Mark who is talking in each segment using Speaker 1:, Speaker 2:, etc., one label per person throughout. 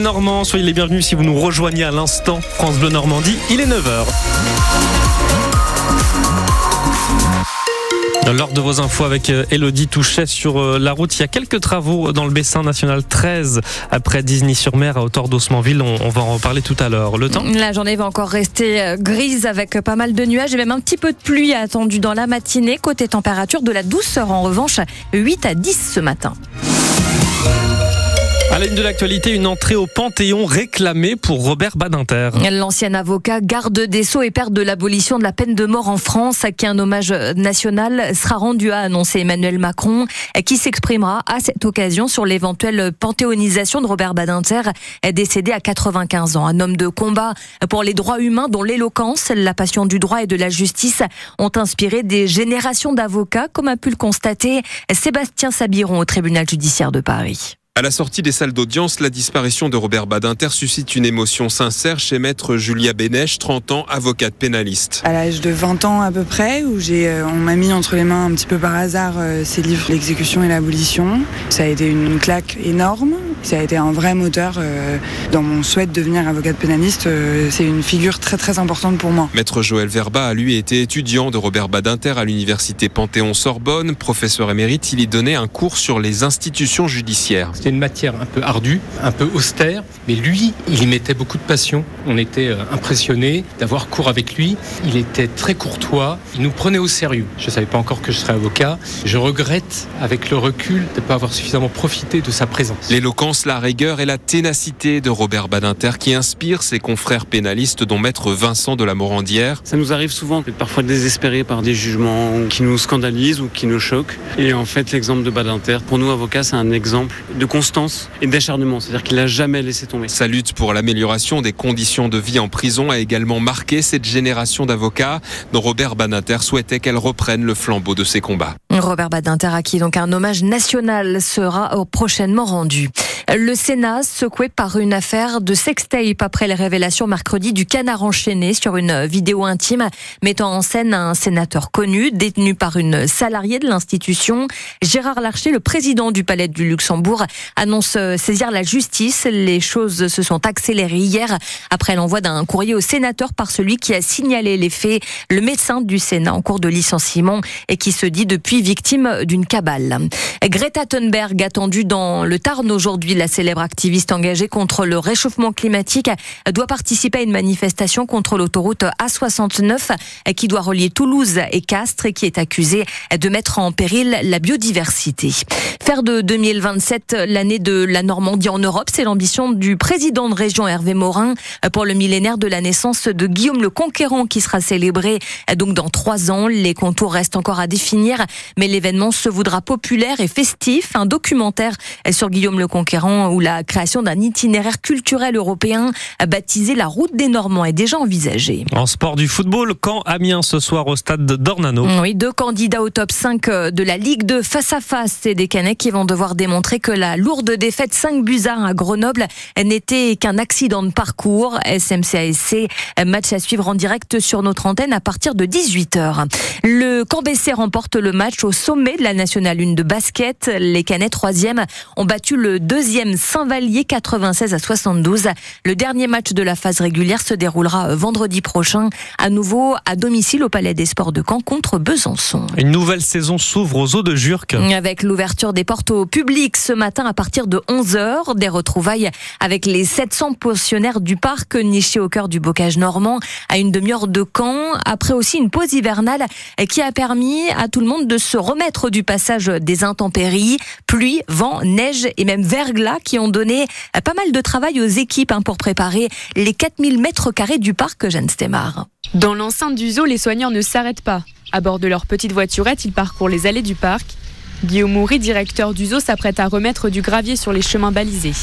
Speaker 1: Normand, soyez les bienvenus si vous nous rejoignez à l'instant. France Bleu Normandie, il est 9h. Lors de vos infos avec euh, Elodie Touchet sur euh, la route, il y a quelques travaux dans le Bessin national 13 après Disney-sur-Mer à hauteur d'Osmanville. On, on va en reparler tout à l'heure. Le temps?
Speaker 2: La journée va encore rester euh, grise avec pas mal de nuages et même un petit peu de pluie attendue dans la matinée. Côté température, de la douceur en revanche, 8 à 10 ce matin.
Speaker 1: À la de l'actualité, une entrée au Panthéon réclamée pour Robert Badinter.
Speaker 2: L'ancien avocat, garde des Sceaux et père de l'abolition de la peine de mort en France, à qui un hommage national sera rendu, a annoncé Emmanuel Macron, qui s'exprimera à cette occasion sur l'éventuelle panthéonisation de Robert Badinter, décédé à 95 ans. Un homme de combat pour les droits humains dont l'éloquence, la passion du droit et de la justice ont inspiré des générations d'avocats, comme a pu le constater Sébastien Sabiron au tribunal judiciaire de Paris.
Speaker 3: À la sortie des salles d'audience, la disparition de Robert Badinter suscite une émotion sincère chez maître Julia Bénèche, 30 ans, avocate pénaliste.
Speaker 4: À l'âge de 20 ans à peu près, où j'ai, euh, on m'a mis entre les mains un petit peu par hasard euh, ces livres, L'exécution et l'abolition. Ça a été une claque énorme. Ça a été un vrai moteur euh, dans mon souhait de devenir avocate pénaliste. c'est une figure très très importante pour moi.
Speaker 3: Maître Joël Verba a lui été étudiant de Robert Badinter à l'université Panthéon-Sorbonne. Professeur émérite, il y donnait un cours sur les institutions judiciaires
Speaker 5: une matière un peu ardue, un peu austère, mais lui, il y mettait beaucoup de passion. On était euh, impressionnés d'avoir cours avec lui. Il était très courtois, il nous prenait au sérieux. Je ne savais pas encore que je serais avocat. Je regrette, avec le recul, de ne pas avoir suffisamment profité de sa présence.
Speaker 3: L'éloquence, la rigueur et la ténacité de Robert Badinter qui inspire ses confrères pénalistes, dont maître Vincent de la Morandière.
Speaker 6: Ça nous arrive souvent d'être parfois désespérés par des jugements qui nous scandalisent ou qui nous choquent. Et en fait, l'exemple de Badinter, pour nous avocats, c'est un exemple de constance et d'acharnement. C'est-à-dire qu'il n'a jamais laissé tomber.
Speaker 3: Sa lutte pour l'amélioration des conditions de vie en prison a également marqué cette génération d'avocats dont Robert Badinter souhaitait qu'elle reprenne le flambeau de ses combats.
Speaker 2: Robert Badinter à qui donc un hommage national sera prochainement rendu. Le Sénat secoué par une affaire de sextape après les révélations mercredi du canard enchaîné sur une vidéo intime mettant en scène un sénateur connu détenu par une salariée de l'institution. Gérard Larcher, le président du Palais du Luxembourg, annonce saisir la justice. Les choses se sont accélérées hier après l'envoi d'un courrier au sénateur par celui qui a signalé les faits, le médecin du Sénat en cours de licenciement et qui se dit depuis victime d'une cabale. Greta Thunberg attendue dans le Tarn aujourd'hui la célèbre activiste engagée contre le réchauffement climatique, doit participer à une manifestation contre l'autoroute A69 qui doit relier Toulouse et Castres et qui est accusée de mettre en péril la biodiversité. Faire de 2027 l'année de la Normandie en Europe, c'est l'ambition du président de région Hervé Morin pour le millénaire de la naissance de Guillaume le Conquérant qui sera célébré donc dans trois ans. Les contours restent encore à définir, mais l'événement se voudra populaire et festif. Un documentaire sur Guillaume le Conquérant où la création d'un itinéraire culturel européen baptisé la route des Normands est déjà envisagée.
Speaker 1: En sport du football, quand Amiens ce soir au stade d'Ornano.
Speaker 2: Oui, deux candidats au top 5 de la Ligue de face à face. C'est des Canets qui vont devoir démontrer que la lourde défaite 5 buts à Grenoble n'était qu'un accident de parcours. SMCASC, match à suivre en direct sur notre antenne à partir de 18h. Le Cambessé remporte le match au sommet de la Nationale 1 de basket. Les Canets, troisième, ont battu le deuxième Saint-Vallier 96 à 72. Le dernier match de la phase régulière se déroulera vendredi prochain, à nouveau à domicile au Palais des Sports de Caen contre Besançon.
Speaker 1: Une nouvelle saison s'ouvre aux eaux de Jurques.
Speaker 2: Avec l'ouverture des portes au public ce matin à partir de 11h, des retrouvailles avec les 700 pensionnaires du parc nichés au cœur du bocage normand à une demi-heure de Caen. Après aussi une pause hivernale qui a permis à tout le monde de se remettre du passage des intempéries, pluie, vent, neige et même verglas qui ont donné pas mal de travail aux équipes hein, pour préparer les 4000 mètres carrés du parc Jeanne Stemar.
Speaker 7: Dans l'enceinte du zoo, les soignants ne s'arrêtent pas. À bord de leur petite voiturette, ils parcourent les allées du parc. Guillaume Moury, directeur du zoo, s'apprête à remettre du gravier sur les chemins balisés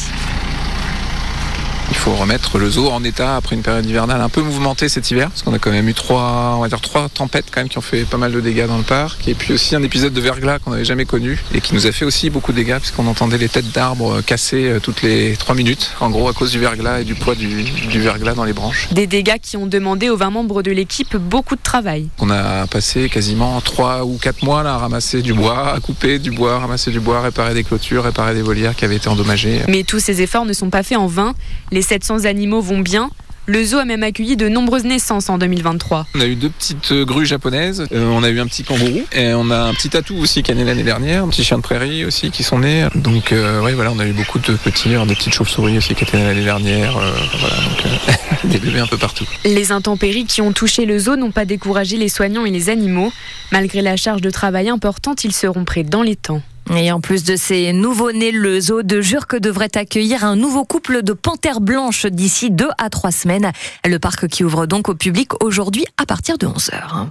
Speaker 8: faut remettre le zoo en état après une période hivernale un peu mouvementée cet hiver, parce qu'on a quand même eu trois, on va dire trois tempêtes quand même qui ont fait pas mal de dégâts dans le parc, et puis aussi un épisode de verglas qu'on n'avait jamais connu et qui nous a fait aussi beaucoup de dégâts puisqu'on entendait les têtes d'arbres casser euh, toutes les trois minutes, en gros à cause du verglas et du poids du, du verglas dans les branches.
Speaker 7: Des dégâts qui ont demandé aux 20 membres de l'équipe beaucoup de travail.
Speaker 8: On a passé quasiment trois ou quatre mois là, à ramasser du bois, à couper du bois, ramasser du bois, réparer des clôtures, réparer des volières qui avaient été endommagées.
Speaker 7: Mais tous ces efforts ne sont pas faits en vain. Les 700 animaux vont bien. Le zoo a même accueilli de nombreuses naissances en 2023.
Speaker 8: On a eu deux petites euh, grues japonaises, euh, on a eu un petit kangourou et on a un petit tatou aussi qui est né l'année dernière, un petit chien de prairie aussi qui sont nés. Donc euh, ouais, voilà, on a eu beaucoup de petits, des petites chauves-souris aussi qui étaient nées l'année dernière. Euh, voilà, donc des bébés un peu partout.
Speaker 7: Les intempéries qui ont touché le zoo n'ont pas découragé les soignants et les animaux. Malgré la charge de travail importante, ils seront prêts dans les temps.
Speaker 2: Et en plus de ces nouveaux-nés, le zoo de Jurque devrait accueillir un nouveau couple de panthères blanches d'ici deux à trois semaines. Le parc qui ouvre donc au public aujourd'hui à partir de 11h.